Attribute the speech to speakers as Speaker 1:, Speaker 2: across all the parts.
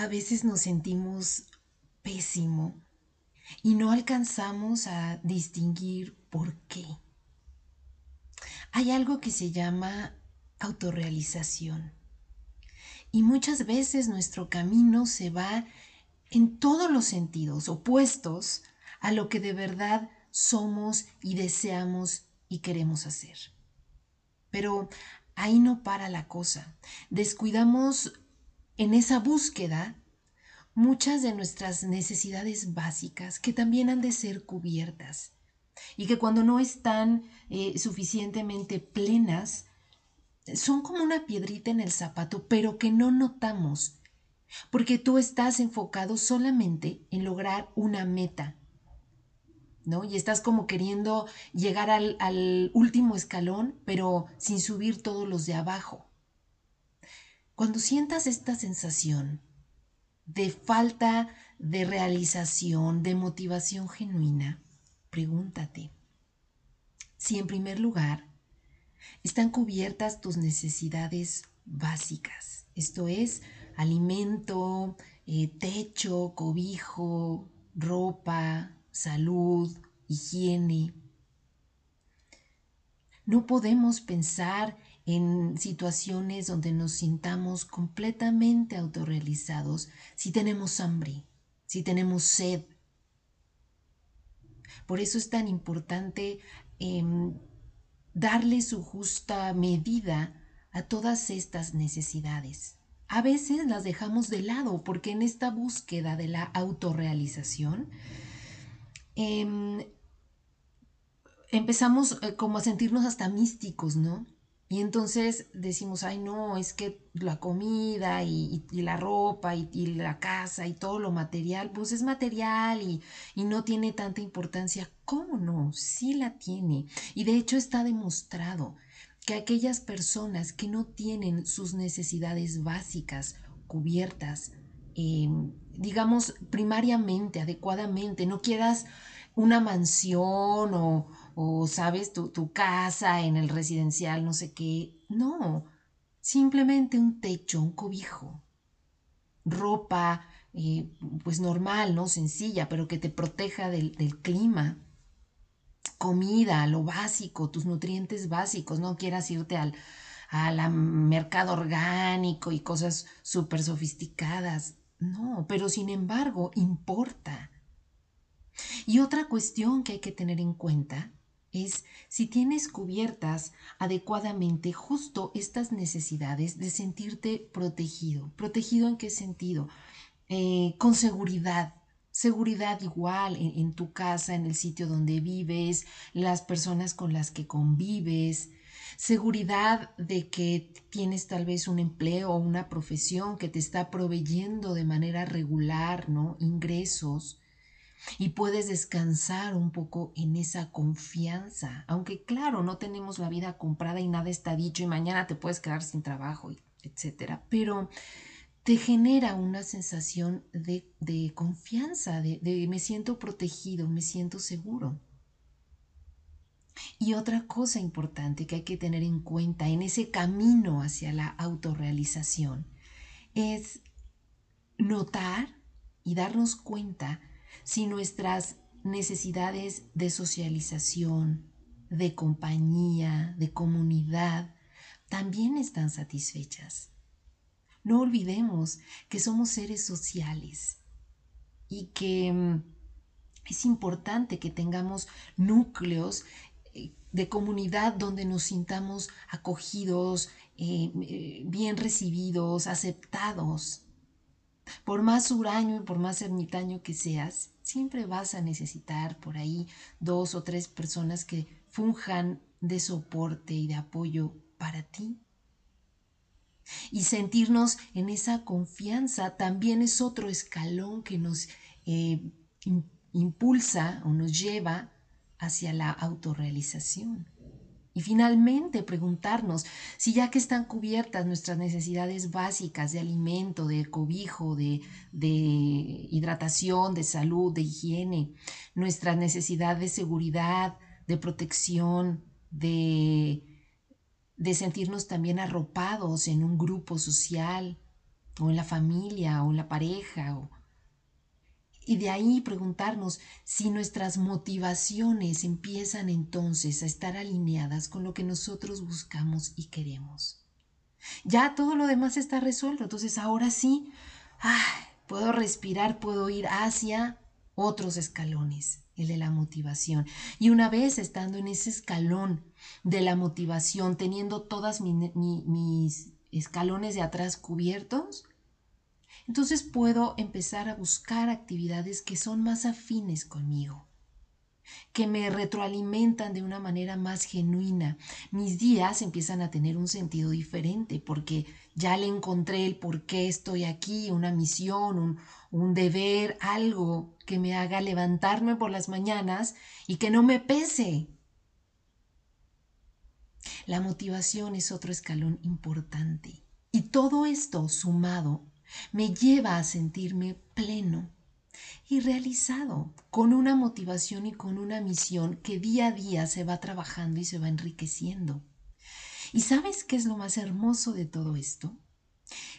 Speaker 1: a veces nos sentimos pésimo y no alcanzamos a distinguir por qué. Hay algo que se llama autorrealización. Y muchas veces nuestro camino se va en todos los sentidos opuestos a lo que de verdad somos y deseamos y queremos hacer. Pero ahí no para la cosa. Descuidamos en esa búsqueda muchas de nuestras necesidades básicas que también han de ser cubiertas y que cuando no están eh, suficientemente plenas, son como una piedrita en el zapato, pero que no notamos, porque tú estás enfocado solamente en lograr una meta, ¿no? Y estás como queriendo llegar al, al último escalón, pero sin subir todos los de abajo. Cuando sientas esta sensación de falta de realización, de motivación genuina, pregúntate si en primer lugar están cubiertas tus necesidades básicas, esto es, alimento, eh, techo, cobijo, ropa, salud, higiene. No podemos pensar en situaciones donde nos sintamos completamente autorrealizados si tenemos hambre, si tenemos sed. Por eso es tan importante em, darle su justa medida a todas estas necesidades. A veces las dejamos de lado porque en esta búsqueda de la autorrealización em, empezamos eh, como a sentirnos hasta místicos, ¿no? Y entonces decimos, ay no, es que la comida y, la ropa y, la casa y todo lo material, pues es material y, no tiene tanta importancia. ¿Cómo no? Sí la tiene. Y de hecho está demostrado que aquellas personas que no tienen sus necesidades básicas cubiertas, em, digamos, primariamente, adecuadamente, no quieras una mansión o, o sabes, tu, tu casa en el residencial, no sé qué. No, simplemente un techo, un cobijo, ropa, eh, pues normal, ¿no? Sencilla, pero que te proteja del, del, clima. Comida, lo básico, tus nutrientes básicos, no quieras irte al, al mercado orgánico y cosas súper sofisticadas. No, pero sin embargo importa. Y otra cuestión que hay que tener en cuenta es si tienes cubiertas adecuadamente justo estas necesidades de sentirte protegido. ¿Protegido en qué sentido? Eh, con seguridad. Seguridad igual en, en tu casa, en el sitio donde vives, las personas con las que convives, seguridad de que tienes tal vez un empleo o una profesión que te está proveyendo de manera regular, ¿no? Ingresos, y puedes descansar un poco en esa confianza, aunque claro, no tenemos la vida comprada y nada está dicho y mañana te puedes quedar sin trabajo, etcétera, pero te genera una sensación de, confianza, de, de me siento protegido, me siento seguro. Y otra cosa importante que hay que tener en cuenta en ese camino hacia la autorrealización es notar y darnos cuenta si nuestras necesidades de socialización, de compañía, de comunidad, también están satisfechas. No olvidemos que somos seres sociales y que mm, es importante que tengamos núcleos eh, de comunidad donde nos sintamos acogidos, eh, eh, bien recibidos, aceptados. Por más huraño y por más ermitaño que seas, siempre vas a necesitar por ahí dos o tres personas que funjan de soporte y de apoyo para ti. Y sentirnos en esa confianza también es otro escalón que nos eh, impulsa o nos lleva hacia la autorrealización. Y finalmente preguntarnos si ya que están cubiertas nuestras necesidades básicas de alimento, de cobijo, de, hidratación, de salud, de higiene, nuestra necesidad de seguridad, de protección, de, de sentirnos también arropados en un grupo social, o en la familia o en la pareja o y de ahí preguntarnos si nuestras motivaciones empiezan entonces a estar alineadas con lo que nosotros buscamos y queremos. Ya todo lo demás está resuelto, entonces ahora sí, puedo respirar, puedo ir hacia otros escalones, el de la motivación. Y una vez estando en ese escalón de la motivación, teniendo todas mis escalones de atrás cubiertos, entonces puedo empezar a buscar actividades que son más afines conmigo, que me retroalimentan de una manera más genuina. Mis días empiezan a tener un sentido diferente porque ya le encontré el por qué estoy aquí, una misión, un, un deber, algo que me haga levantarme por las mañanas y que no me pese. La motivación es otro escalón importante. Y todo esto sumado me lleva a sentirme pleno y realizado, con una motivación y con una misión que día a día se va trabajando y se va enriqueciendo. ¿Y sabes qué es lo más hermoso de todo esto?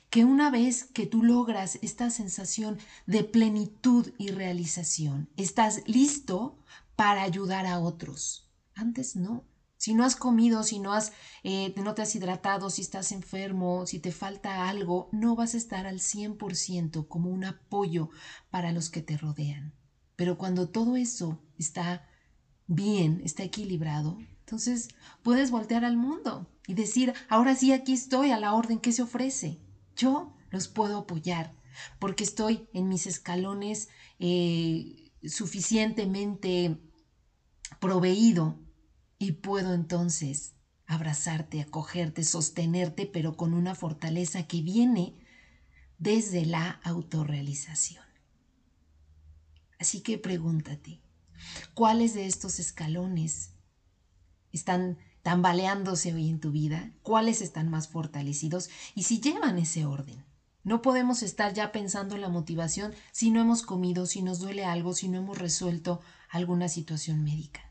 Speaker 1: Que una vez que tú logras esta sensación de plenitud y realización, estás listo para ayudar a otros. Antes no. Si no has comido, si no, has, eh, no te has hidratado, si estás enfermo, si te falta algo, no vas a estar al 100% como un apoyo para los que te rodean. Pero cuando todo eso está bien, está equilibrado, entonces puedes voltear al mundo y decir, ahora sí, aquí estoy a la orden que se ofrece. Yo los puedo apoyar porque estoy en mis escalones eh, suficientemente proveído y puedo entonces abrazarte, acogerte, sostenerte, pero con una fortaleza que viene desde la autorrealización. Así que pregúntate, ¿cuáles de estos escalones están tambaleándose hoy en tu vida? ¿Cuáles están más fortalecidos? Y si llevan ese orden. No podemos estar ya pensando en la motivación si no hemos comido, si nos duele algo, si no hemos resuelto alguna situación médica.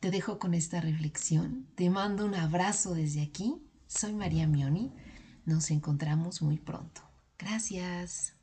Speaker 1: Te dejo con esta reflexión. Te mando un abrazo desde aquí. Soy María Mioni. Nos encontramos muy pronto. Gracias.